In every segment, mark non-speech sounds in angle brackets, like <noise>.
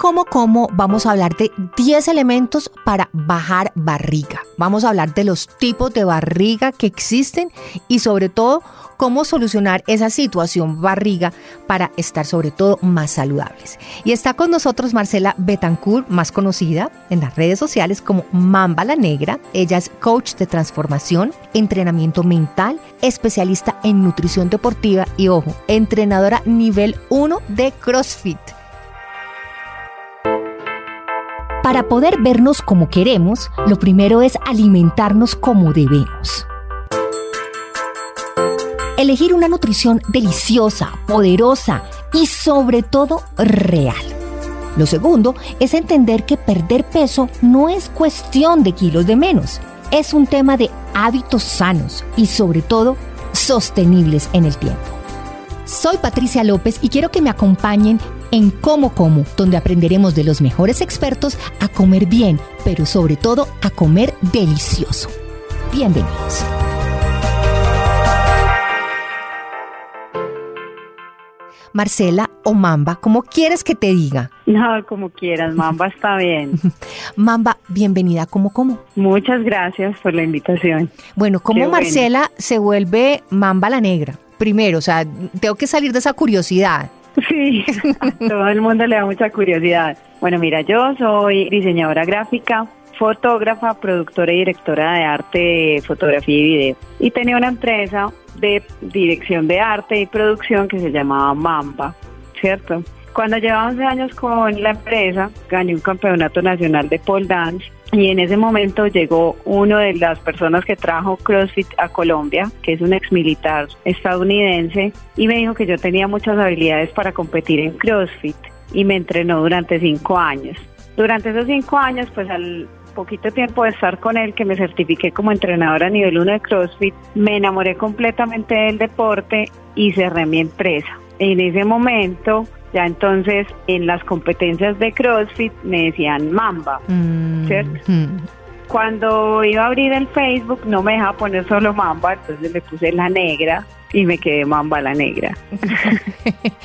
Como Como vamos a hablar de 10 elementos para bajar barriga. Vamos a hablar de los tipos de barriga que existen y sobre todo cómo solucionar esa situación barriga para estar sobre todo más saludables. Y está con nosotros Marcela Betancourt, más conocida en las redes sociales como Mamba la Negra. Ella es coach de transformación, entrenamiento mental, especialista en nutrición deportiva y ojo, entrenadora nivel 1 de CrossFit. Para poder vernos como queremos, lo primero es alimentarnos como debemos elegir una nutrición deliciosa, poderosa y sobre todo real. Lo segundo es entender que perder peso no es cuestión de kilos de menos, es un tema de hábitos sanos y sobre todo sostenibles en el tiempo. Soy Patricia López y quiero que me acompañen en Como Como, donde aprenderemos de los mejores expertos a comer bien, pero sobre todo a comer delicioso. Bienvenidos. Marcela o Mamba, ¿cómo quieres que te diga? No, como quieras, Mamba está bien. <laughs> Mamba, bienvenida como como. Muchas gracias por la invitación. Bueno, ¿cómo Marcela se vuelve Mamba la Negra? Primero, o sea, tengo que salir de esa curiosidad. Sí, <laughs> todo el mundo le da mucha curiosidad. Bueno, mira, yo soy diseñadora gráfica, fotógrafa, productora y directora de arte, fotografía y video. Y tenía una empresa de dirección de arte y producción que se llamaba Mamba, ¿cierto? Cuando llevaba 11 años con la empresa, gané un campeonato nacional de pole dance y en ese momento llegó uno de las personas que trajo CrossFit a Colombia, que es un ex militar estadounidense, y me dijo que yo tenía muchas habilidades para competir en CrossFit y me entrenó durante cinco años. Durante esos cinco años, pues al poquito tiempo de estar con él, que me certifiqué como entrenadora a nivel 1 de CrossFit, me enamoré completamente del deporte y cerré mi empresa. En ese momento, ya entonces en las competencias de CrossFit me decían Mamba, mm, ¿cierto? Mm. Cuando iba a abrir el Facebook no me dejaba poner solo Mamba, entonces le puse la negra y me quedé Mamba la negra. <laughs>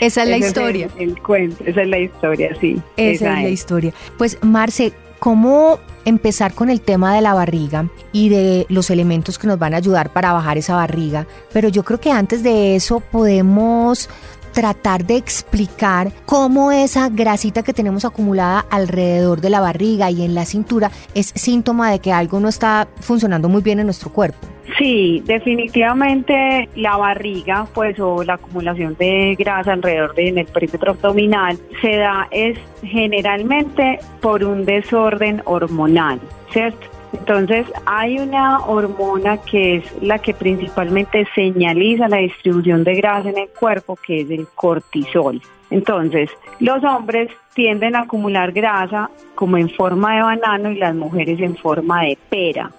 esa es la historia. el, cuento, esa es la historia, sí. Esa, es la historia. Pues Marce, ¿Cómo empezar con el tema de la barriga y de los elementos que nos van a ayudar para bajar esa barriga? Pero yo creo que antes de eso podemos tratar de explicar cómo esa grasita que tenemos acumulada alrededor de la barriga y en la cintura es síntoma de que algo no está funcionando muy bien en nuestro cuerpo. Sí, definitivamente la barriga, pues, o la acumulación de grasa alrededor de en el perímetro abdominal se da es generalmente por un desorden hormonal, ¿cierto? Entonces hay una hormona que es la que principalmente señaliza la distribución de grasa en el cuerpo, que es el cortisol. Entonces, los hombres tienden a acumular grasa como en forma de banano y las mujeres en forma de pera,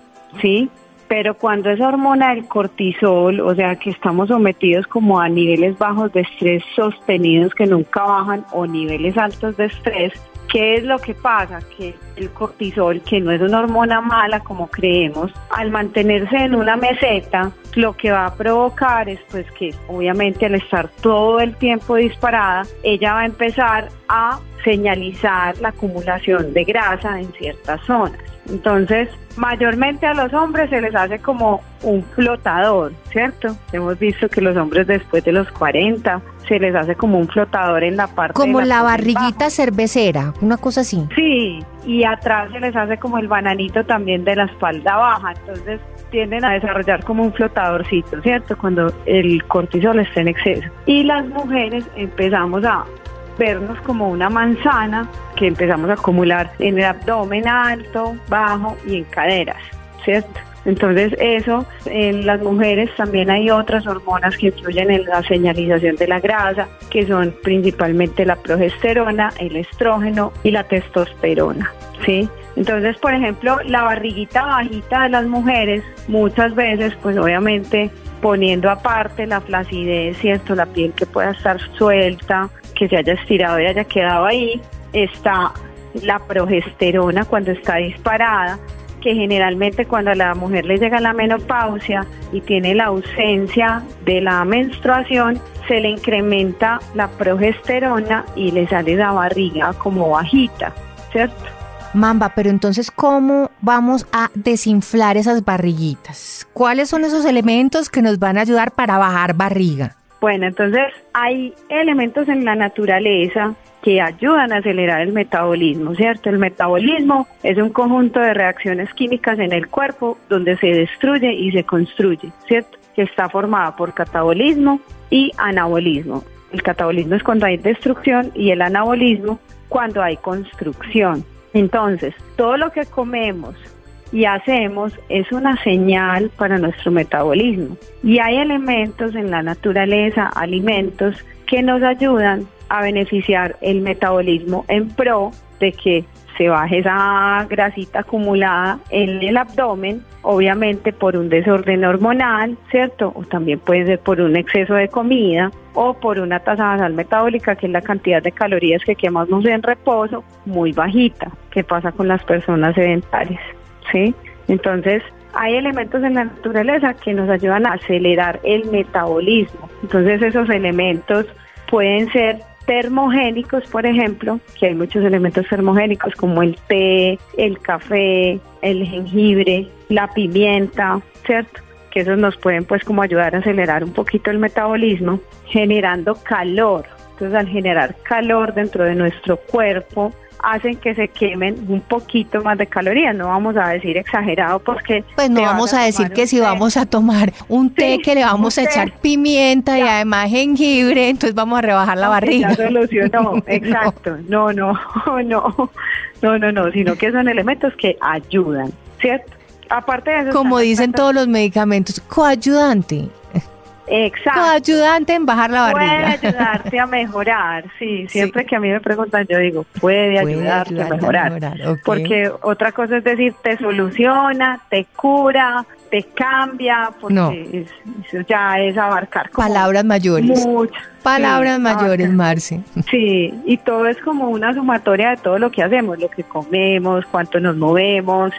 ¿sí? pero cuando esa hormona del cortisol, o sea que estamos sometidos como a niveles bajos de estrés sostenidos que nunca bajan o niveles altos de estrés, ¿qué es lo que pasa? Que el cortisol, que no es una hormona mala como creemos, al mantenerse en una meseta, lo que va a provocar es pues que obviamente al estar todo el tiempo disparada, ella va a empezar a señalizar la acumulación de grasa en ciertas zonas. Entonces, mayormente a los hombres se les hace como un flotador, ¿cierto? Hemos visto que los hombres después de los 40 se les hace como un flotador en la parte como de la, la barriguita cervecera, una cosa así. Sí, y atrás se les hace como el bananito también de la espalda baja, entonces tienden a desarrollar como un flotadorcito, ¿cierto? Cuando el cortisol está en exceso. Y las mujeres empezamos a vernos como una manzana que empezamos a acumular en el abdomen alto, bajo y en caderas, ¿cierto? Entonces eso, en las mujeres también hay otras hormonas que influyen en la señalización de la grasa, que son principalmente la progesterona, el estrógeno y la testosterona, ¿sí? Entonces, por ejemplo, la barriguita bajita de las mujeres, muchas veces, pues obviamente poniendo aparte la flacidez, ¿cierto? La piel que pueda estar suelta, que se haya estirado y haya quedado ahí, está la progesterona cuando está disparada que generalmente cuando a la mujer le llega la menopausia y tiene la ausencia de la menstruación, se le incrementa la progesterona y le sale la barriga como bajita, ¿cierto? Mamba, pero entonces, ¿cómo vamos a desinflar esas barriguitas? ¿Cuáles son esos elementos que nos van a ayudar para bajar barriga? Bueno, entonces hay elementos en la naturaleza que ayudan a acelerar el metabolismo, ¿cierto? El metabolismo es un conjunto de reacciones químicas en el cuerpo donde se destruye y se construye, ¿cierto? Que está formada por catabolismo y anabolismo. El catabolismo es cuando hay destrucción y el anabolismo cuando hay construcción. Entonces, todo lo que comemos y hacemos es una señal para nuestro metabolismo. Y hay elementos en la naturaleza, alimentos, que nos ayudan a beneficiar el metabolismo en pro de que se baje esa grasita acumulada en el abdomen, obviamente por un desorden hormonal, ¿cierto? O también puede ser por un exceso de comida o por una tasa basal metabólica, que es la cantidad de calorías que quemamos en reposo, muy bajita, que pasa con las personas sedentarias, ¿sí? Entonces, hay elementos en la naturaleza que nos ayudan a acelerar el metabolismo. Entonces, esos elementos pueden ser termogénicos, por ejemplo, que hay muchos elementos termogénicos como el té, el café, el jengibre, la pimienta, ¿cierto? Que esos nos pueden pues como ayudar a acelerar un poquito el metabolismo, generando calor. Entonces al generar calor dentro de nuestro cuerpo, hacen que se quemen un poquito más de calorías. No vamos a decir exagerado porque... Pues no vamos a, decir que si vamos a tomar un té que le vamos a echar pimienta y además jengibre, entonces vamos a rebajar la barriga. Ya solucionó, <laughs> exacto. No, no, <laughs> no, no, no, no, sino que son elementos que ayudan, ¿cierto? Aparte de eso... Como dicen todos los medicamentos, coayudante. Exacto. ayudante en bajar la barriga. Puede ayudarte a mejorar, <laughs> sí. Siempre que a mí me preguntan, yo digo, puede, ayudarte, a mejorar. Porque otra cosa es decir, te soluciona, te cura, te cambia, porque eso ya es abarcar. Palabras mayores. Palabras mayores, Marce. <laughs> Sí, y todo es como una sumatoria de todo lo que hacemos, lo que comemos, cuánto nos movemos,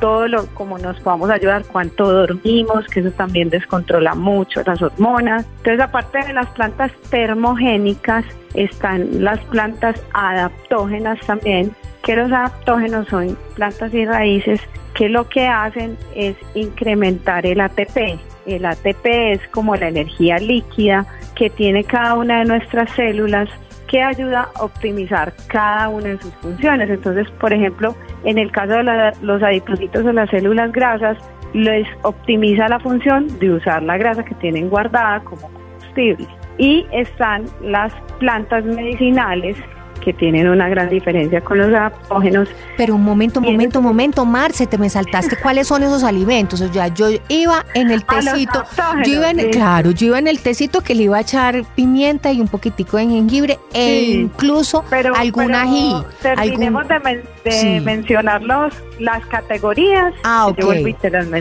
todo lo como nos podamos ayudar, cuánto dormimos, que eso también descontrola mucho las hormonas. Entonces, aparte de las plantas termogénicas, están las plantas adaptógenas también, que los adaptógenos son plantas y raíces que lo que hacen es incrementar el ATP. El ATP es como la energía líquida que tiene cada una de nuestras células que ayuda a optimizar cada una de sus funciones. Entonces, por ejemplo, en el caso de los adipocitos o las células grasas, les optimiza la función de usar la grasa que tienen guardada como combustible. Y están las plantas medicinales que tienen una gran diferencia con los adaptógenos. Pero un momento, un momento, un momento, Marce, te me saltaste cuáles son esos alimentos. O sea, yo iba en el tecito, yo iba en, claro, yo iba en el tecito que le iba a echar pimienta y un poquitico de jengibre e incluso algún ají. Terminemos de, mencionar las categorías. Ah, ok.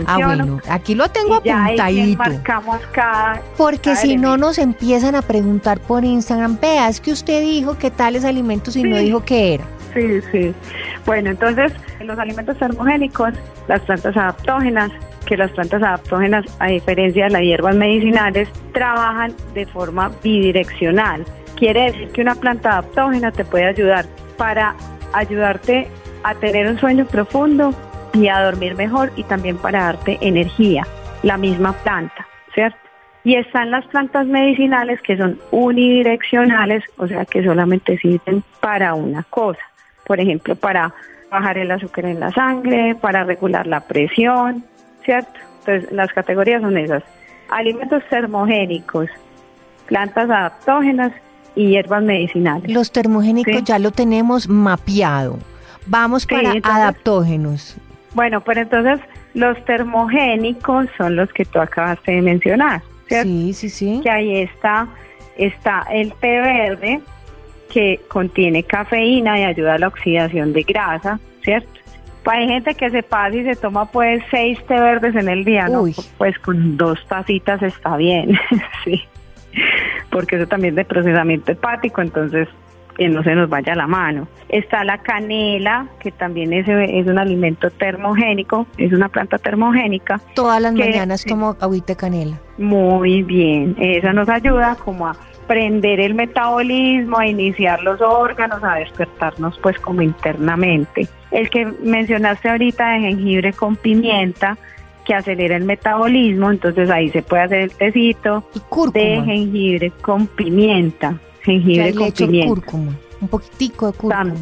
ah, bueno, aquí lo tengo apuntadito. marcamos cada. Porque si no nos empiezan a preguntar por Instagram, vea, es que usted dijo que tales alimentos y no dijo qué era. Sí, sí. Bueno, entonces, los alimentos termogénicos, las plantas adaptógenas, que las plantas adaptógenas, a diferencia de las hierbas medicinales, trabajan de forma bidireccional. Quiere decir que una planta adaptógena te puede ayudar para ayudarte a tener un sueño profundo y a dormir mejor y también para darte energía, la misma planta, ¿cierto? Y están las plantas medicinales que son unidireccionales, o sea que solamente sirven para una cosa. Por ejemplo, para bajar el azúcar en la sangre, para regular la presión, ¿cierto? Entonces, las categorías son esas. Alimentos termogénicos, plantas adaptógenas y hierbas medicinales. Los termogénicos ya lo tenemos mapeado. Vamos para adaptógenos. Bueno, pero entonces los termogénicos son los que tú acabaste de mencionar. Sí, sí, sí. Que ahí está, está el té verde, que contiene cafeína y ayuda a la oxidación de grasa, ¿cierto? Hay gente que se pasa y se toma pues seis té verdes en el día, ¿no? Pues con dos tacitas está bien, <laughs> sí. Porque eso también es de procesamiento hepático, entonces que no se nos vaya la mano. Está la canela, que también es, es un alimento termogénico, es una planta termogénica. Todas las mañanas tomo agüita de canela. Muy bien, esa nos ayuda como a prender el metabolismo, a iniciar los órganos, a despertarnos pues como internamente. El que mencionaste ahorita de jengibre con pimienta, que acelera el metabolismo, entonces ahí se puede hacer el tecito de jengibre con pimienta, jengibre con pimienta. Cúrcuma, un poquitico de cúrcuma.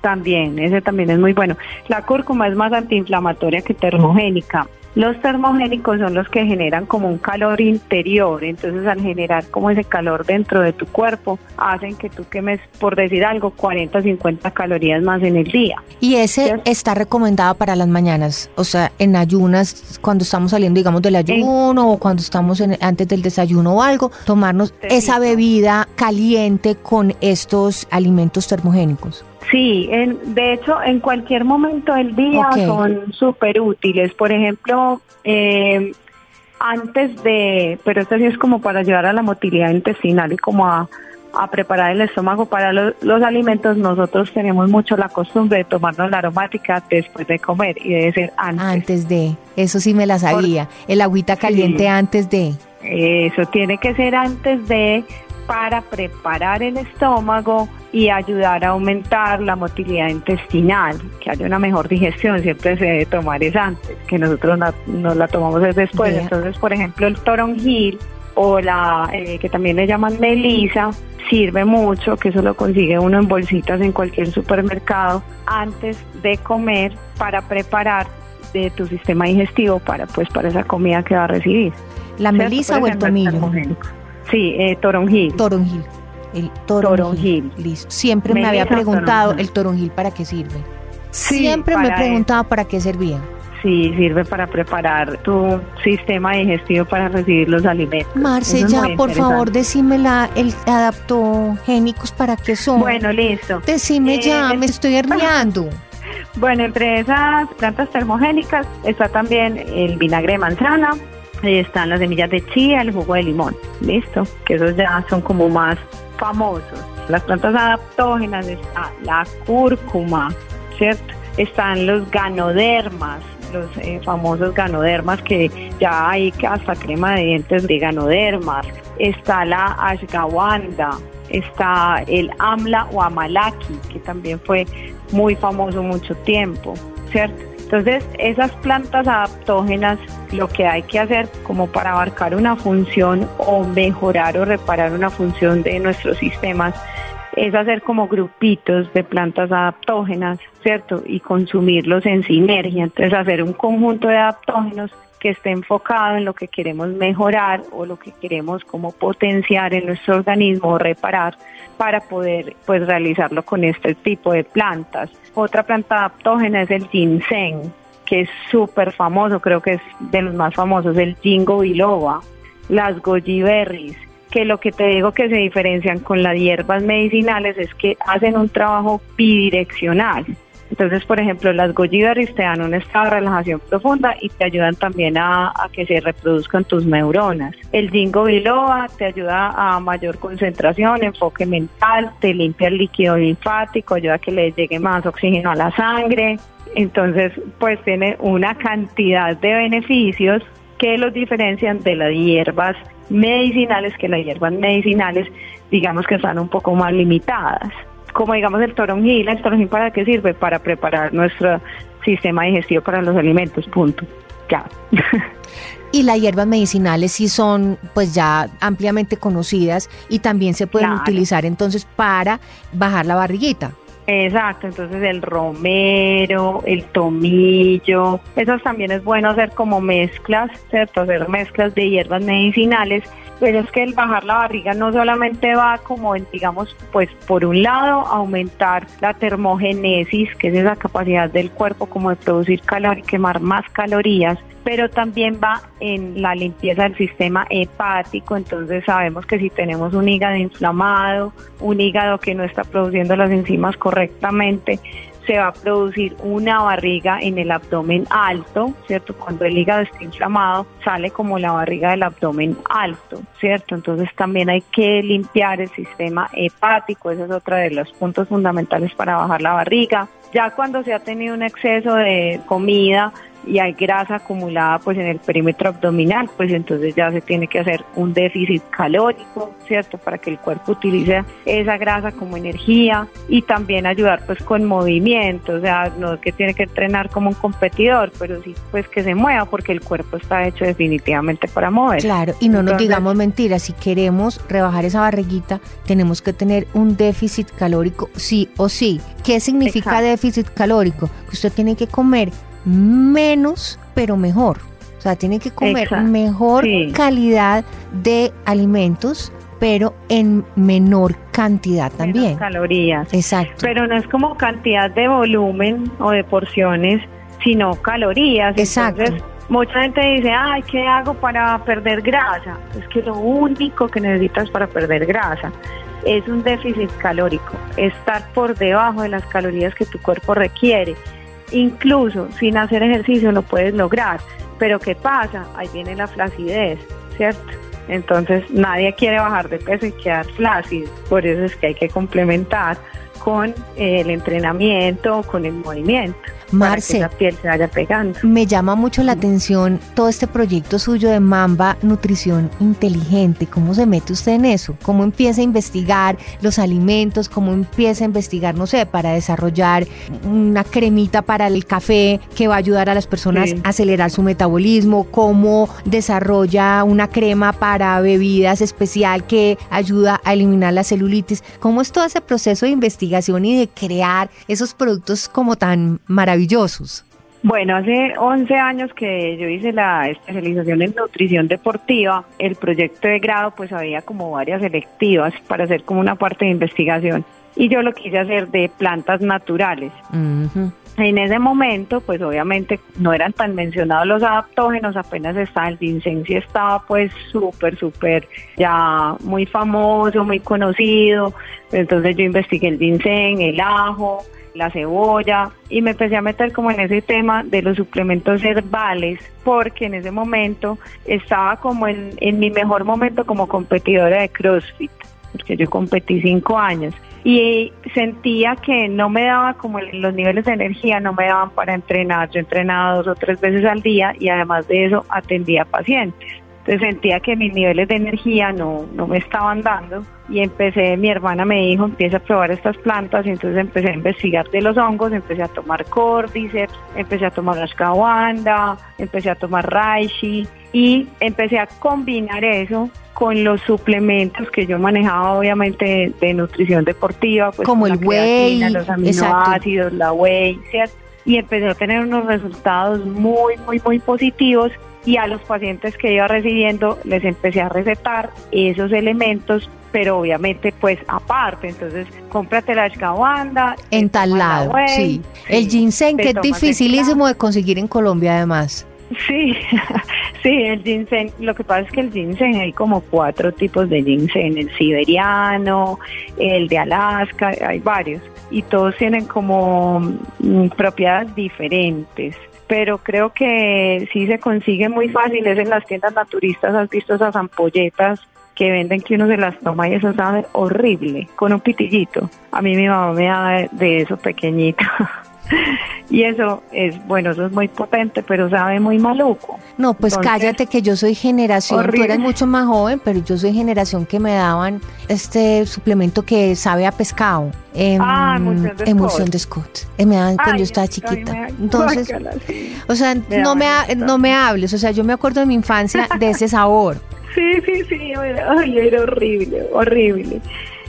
también, ese también es muy bueno. La cúrcuma es más antiinflamatoria que termogénica. Los termogénicos son los que generan como un calor interior, entonces al generar como ese calor dentro de tu cuerpo, hacen que tú quemes, por decir algo, 40, 50 calorías más en el día. Y ese está recomendado para las mañanas, o sea, en ayunas, cuando estamos saliendo, digamos, del ayuno o cuando estamos en, antes del desayuno o algo, tomarnos esa bebida caliente con estos alimentos termogénicos. Sí, en, de hecho, en cualquier momento del día son súper útiles. Por ejemplo, eh, antes de, pero esto sí es como para ayudar a la motilidad intestinal y como a, preparar el estómago para los, alimentos, nosotros tenemos mucho la costumbre de tomarnos la aromática después de comer y debe ser antes. Antes de, eso sí me la sabía, el agüita caliente antes de. Eso tiene que ser antes de para preparar el estómago y ayudar a aumentar la motilidad intestinal, que haya una mejor digestión, siempre se debe tomar es antes, que nosotros no, la tomamos después. Entonces, por ejemplo, el toronjil o la eh, que también le llaman melisa sirve mucho, que eso lo consigue uno en bolsitas en cualquier supermercado antes de comer para preparar de tu sistema digestivo para pues para esa comida que va a recibir. La melisa o el tomillo. Sí, eh, toronjil. Toronjil. El toronjil. Listo. Siempre me, había preguntado el toronjil para qué sirve. Siempre me he preguntado para qué servía. Sí, sirve para preparar tu sistema digestivo para recibir los alimentos. Marce, ya por favor decime la, el adaptogénicos para qué son. Bueno, listo. Decime ya, eh, me estoy herniando. <laughs> Bueno, entre esas plantas termogénicas está también el vinagre de manzana, están las semillas de chía, el jugo de limón, listo, que esos ya son como más famosos. Las plantas adaptógenas está la cúrcuma, ¿cierto? Están los ganodermas, los eh, famosos ganodermas que ya hay hasta crema de dientes de ganodermas. Está la ashgawanda, está el amla o amalaki, que también fue muy famoso mucho tiempo, ¿cierto? Entonces, esas plantas adaptógenas, lo que hay que hacer como para abarcar una función o mejorar o reparar una función de nuestros sistemas, es hacer como grupitos de plantas adaptógenas, ¿cierto? Y consumirlos en sinergia. Entonces, hacer un conjunto de adaptógenos que esté enfocado en lo que queremos mejorar o lo que queremos como potenciar en nuestro organismo o reparar para poder pues realizarlo con este tipo de plantas. Otra planta adaptógena es el ginseng, que es súper famoso, creo que es de los más famosos, el jingo biloba, las goji berries, que lo que te digo que se diferencian con las hierbas medicinales es que hacen un trabajo bidireccional. Entonces, por ejemplo, las berries te dan un estado de relajación profunda y te ayudan también a, que se reproduzcan tus neuronas. El jingo biloba te ayuda a mayor concentración, enfoque mental, te limpia el líquido linfático, ayuda a que le llegue más oxígeno a la sangre. Entonces, pues tiene una cantidad de beneficios que los diferencian de las hierbas medicinales, que las hierbas medicinales digamos que están un poco más limitadas como digamos el toronjil, ¿el toronjil para qué sirve? Para preparar nuestro sistema digestivo para los alimentos, punto. Ya. <laughs> Y las hierbas medicinales sí son pues ya ampliamente conocidas y también se pueden utilizar entonces para bajar la barriguita. Exacto, entonces el romero, el tomillo, esos también es bueno hacer como mezclas, ¿cierto? Hacer mezclas de hierbas medicinales pero es que el bajar la barriga no solamente va como, digamos, pues por un lado aumentar la termogénesis, que es esa capacidad del cuerpo como de producir calor y quemar más calorías, pero también va en la limpieza del sistema hepático, entonces sabemos que si tenemos un hígado inflamado, un hígado que no está produciendo las enzimas correctamente, se va a producir una barriga en el abdomen alto, ¿cierto? Cuando el hígado está inflamado, sale como la barriga del abdomen alto, ¿cierto? Entonces también hay que limpiar el sistema hepático, ese es otro de los puntos fundamentales para bajar la barriga. Ya cuando se ha tenido un exceso de comida, y hay grasa acumulada pues en el perímetro abdominal, pues entonces ya se tiene que hacer un déficit calórico, ¿cierto? Para que el cuerpo utilice esa grasa como energía y también ayudar pues con movimiento, o sea, no es que tiene que entrenar como un competidor, pero sí pues que se mueva porque el cuerpo está hecho definitivamente para mover. Claro, y no nos digamos mentiras, si queremos rebajar esa barriguita, tenemos que tener un déficit calórico sí o sí. ¿Qué significa déficit calórico? Que usted tiene que comer menos, pero mejor. O sea, tiene que comer mejor calidad de alimentos, pero en menor cantidad también. calorías. Exacto. Pero no es como cantidad de volumen o de porciones, sino calorías. Exacto. Entonces, mucha gente dice, ay, ¿qué hago para perder grasa? Es que lo único que necesitas para perder grasa es un déficit calórico, estar por debajo de las calorías que tu cuerpo requiere. Incluso sin hacer ejercicio lo puedes lograr. Pero ¿qué pasa? Ahí viene la flacidez, ¿cierto? Entonces nadie quiere bajar de peso y quedar flácido. Por eso es que hay que complementar con el entrenamiento, con el movimiento. Marce, la piel se vaya pegando. Me llama mucho la atención todo este proyecto suyo de Mamba Nutrición Inteligente. ¿Cómo se mete usted en eso? ¿Cómo empieza a investigar los alimentos? ¿Cómo empieza a investigar, no sé, para desarrollar una cremita para el café que va a ayudar a las personas a acelerar su metabolismo? ¿Cómo desarrolla una crema para bebidas especial que ayuda a eliminar la celulitis? ¿Cómo es todo ese proceso de investigación y de crear esos productos como tan maravillosos? Bueno, hace 11 años que yo hice la especialización en nutrición deportiva, el proyecto de grado pues había como varias selectivas para hacer como una parte de investigación y yo lo quise hacer de plantas naturales. En ese momento, pues obviamente no eran tan mencionados los adaptógenos, apenas estaba el ginseng, sí estaba pues súper, súper ya muy famoso, muy conocido. Entonces yo investigué el ginseng, el ajo, la cebolla y me empecé a meter como en ese tema de los suplementos herbales porque en ese momento estaba como en, en mi mejor momento como competidora de CrossFit porque yo competí cinco años y sentía que no me daba como los niveles de energía no me daban para entrenar. Yo entrenaba dos o tres veces al día y además de eso atendía pacientes entonces sentía que mis niveles de energía no, no me estaban dando y empecé, mi hermana me dijo, empieza a probar estas plantas y entonces empecé a investigar de los hongos, empecé a tomar cordyceps, empecé a tomar ashwagandha, empecé a tomar reishi y empecé a combinar eso con los suplementos que yo manejaba obviamente de, nutrición deportiva, pues como el whey, los aminoácidos, la whey, ¿cierto? Y empecé a tener unos resultados muy, muy, muy positivos y a los pacientes que iba recibiendo les empecé a recetar esos elementos pero obviamente pues aparte, entonces cómprate la ashwagandha en tal lado, sí. El ginseng que es dificilísimo de conseguir en Colombia además. Sí, <laughs> sí, el ginseng, lo que pasa es que el ginseng hay como cuatro tipos de ginseng, el siberiano, el de Alaska, hay varios y todos tienen como mm, propiedades diferentes pero creo que sí se consigue muy fácil, es en las tiendas naturistas, has visto esas ampolletas que venden que uno se las toma y eso sabe horrible, con un pitillito. A mí mi mamá me da de eso pequeñito. <laughs> <laughs> y eso es, bueno, eso es muy potente, pero sabe muy maluco. No, pues cállate que yo soy generación, tú eres mucho más joven, pero yo soy generación que me daban este suplemento que sabe a pescado. ah, emulsión de Scott. Eh, me daban cuando yo estaba chiquita. Entonces, o sea, no me, no me hables, o sea, yo me acuerdo de mi infancia de ese sabor. <laughs> Sí, sí, sí, era, era horrible, horrible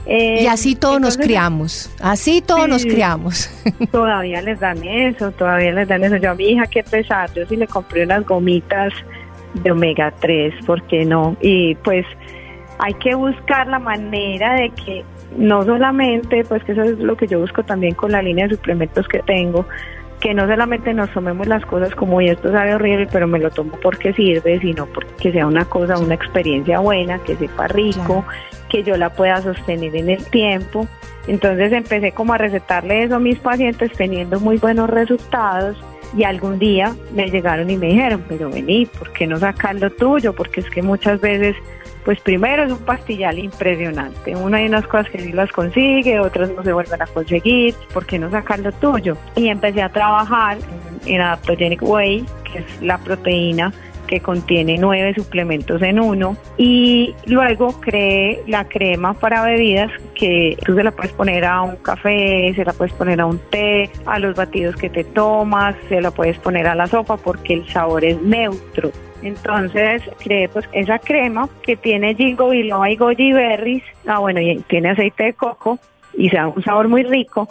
y eh, así todos nos criamos, así todos nos criamos. <laughs> Todavía les dan eso, todavía les dan eso. Yo a mi hija, que pesar, yo sí le compré unas gomitas de omega 3, ¿por qué no? Y pues hay que buscar la manera de que no solamente, pues que eso es lo que yo busco también con la línea de suplementos que tengo, que no solamente nos tomemos las cosas como y esto sabe horrible, pero me lo tomo porque sirve, sino porque sea una cosa, una experiencia buena, que sepa rico, que yo la pueda sostener en el tiempo Entonces empecé como a recetarle eso a mis pacientes teniendo muy buenos resultados y algún día me llegaron y me dijeron, pero vení, ¿por qué no sacar lo tuyo? Porque es que muchas veces, pues primero es un pastillal impresionante. Una hay unas cosas que sí las consigue, otras no se vuelven a conseguir, ¿por qué no sacar lo tuyo? Y empecé a trabajar en Adaptogenic Way, que es la proteína que contiene nueve suplementos en uno y luego creé la crema para bebidas que tú se la puedes poner a un café, se la puedes poner a un té, a los batidos que te tomas, se la puedes poner a la sopa porque el sabor es neutro. Entonces creé pues esa crema que tiene ginkgo biloba y goji berries, ah bueno, y tiene aceite de coco y se da un sabor muy rico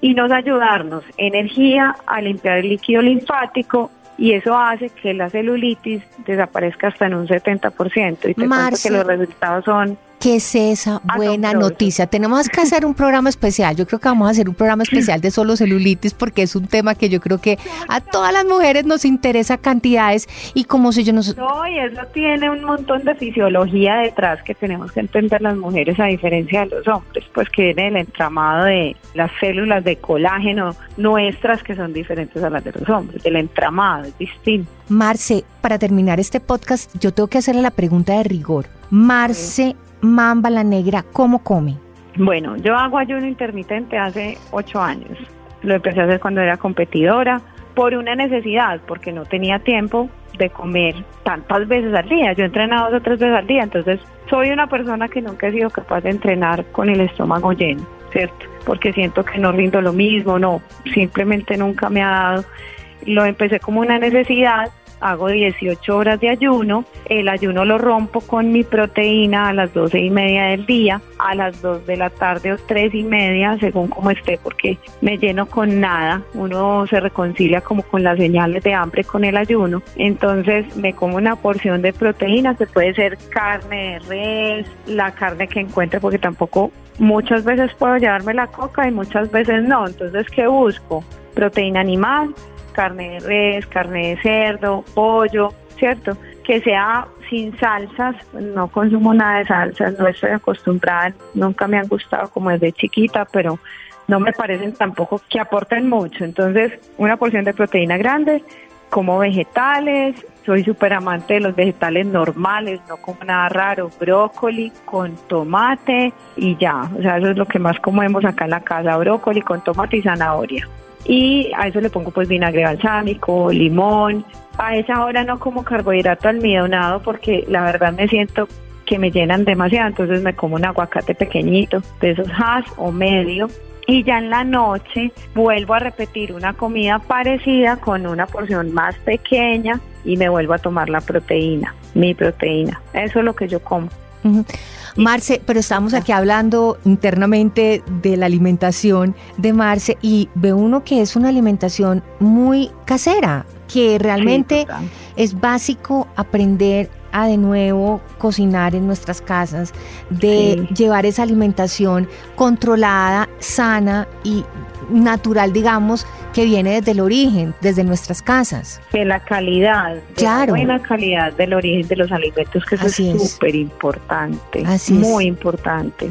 y nos ayudarnos energía a limpiar el líquido linfático y eso hace que la celulitis desaparezca hasta en un 70%. Y te cuento que los resultados son ¿Qué es esa buena noticia? Tenemos que hacer un programa especial. Yo creo que vamos a hacer un programa especial de solo celulitis porque es un tema que yo creo que a todas las mujeres nos interesa cantidades y como si yo no... No, y eso tiene un montón de fisiología detrás que tenemos que entender las mujeres a diferencia de los hombres, pues que viene el entramado de las células de colágeno nuestras que son diferentes a las de los hombres. El entramado es distinto. Marce, para terminar este podcast, yo tengo que hacerle la pregunta de rigor. Marce, Mamba la Negra, ¿cómo come? Bueno, yo hago ayuno intermitente hace ocho años. Lo empecé a hacer cuando era competidora por una necesidad, porque no tenía tiempo de comer tantas veces al día. Yo entrenaba dos o tres veces al día, entonces soy una persona que nunca he sido capaz de entrenar con el estómago lleno, ¿cierto? Porque siento que no rindo lo mismo, no, simplemente nunca me ha dado. Lo empecé como una necesidad hago 18 horas de ayuno, el ayuno lo rompo con mi proteína a las 12 y media del día, a las 2 de la tarde o 3 y media, según como esté, porque me lleno con nada, uno se reconcilia como con las señales de hambre con el ayuno, entonces me como una porción de proteína, que puede ser carne de res, la carne que encuentre, porque tampoco muchas veces puedo llevarme la coca y muchas veces no, entonces ¿qué busco? Proteína animal, carne de res, carne de cerdo, pollo, ¿cierto? Que sea sin salsas, no consumo nada de salsas, no estoy acostumbrada, nunca me han gustado como desde chiquita, pero no me parecen tampoco que aporten mucho. Entonces, una porción de proteína grande, como vegetales, soy súper amante de los vegetales normales, no como nada raro, brócoli con tomate y ya, o sea, eso es lo que más comemos acá en la casa, brócoli con tomate y zanahoria y a eso le pongo pues vinagre balsámico, limón. A esa hora no como carbohidrato almidonado porque la verdad me siento que me llenan demasiado, entonces me como un aguacate pequeñito, de esos has o medio. Y ya en la noche vuelvo a repetir una comida parecida con una porción más pequeña y me vuelvo a tomar la proteína, mi proteína. Eso es lo que yo como. Marce, pero estamos aquí hablando internamente de la alimentación de Marce y ve uno que es una alimentación muy casera, que realmente es básico aprender a de nuevo cocinar en nuestras casas, de llevar esa alimentación controlada, sana y natural, digamos, que viene desde el origen, desde nuestras casas. De la calidad, claro. la buena calidad del origen de los alimentos, que eso es súper importante, muy importante.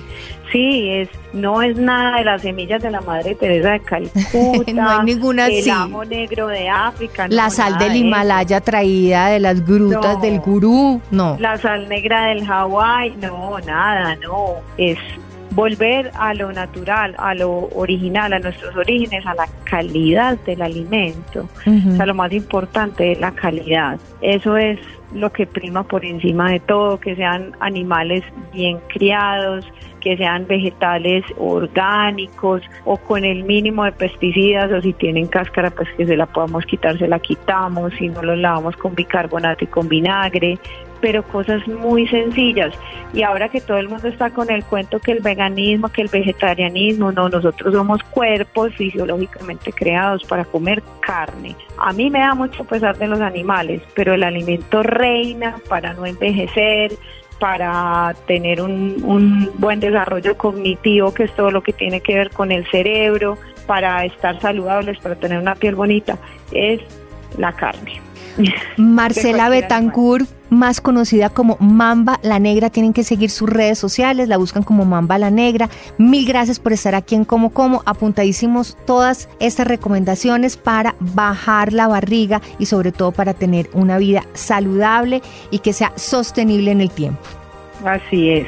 Sí, es, no es nada de las semillas de la Madre Teresa de Calcuta, <laughs> no hay ninguna el amo negro de África. La sal del Himalaya traída de las grutas del gurú, no. La sal negra del Hawái, no, nada, no. Es volver a lo natural, a lo original, a nuestros orígenes, a la calidad del alimento. O sea, lo más importante es la calidad. Eso es lo que prima por encima de todo, que sean animales bien criados, que sean vegetales orgánicos o con el mínimo de pesticidas o si tienen cáscara pues que se la podamos quitar, se la quitamos, si no lo lavamos con bicarbonato y con vinagre, pero cosas muy sencillas. Y ahora que todo el mundo está con el cuento que el veganismo, que el vegetarianismo, no, nosotros somos cuerpos fisiológicamente creados para comer carne. A mí me da mucho pesar de los animales, pero el alimento reina para no envejecer, para tener un, un buen desarrollo cognitivo, que es todo lo que tiene que ver con el cerebro, para estar saludables, para tener una piel bonita, es la carne. Marcela Betancourt, más conocida como Mamba la Negra, tienen que seguir sus redes sociales, la buscan como Mamba la Negra. Mil gracias por estar aquí en Como Como, apuntadísimos todas estas recomendaciones para bajar la barriga y sobre todo para tener una vida saludable y que sea sostenible en el tiempo. Así es.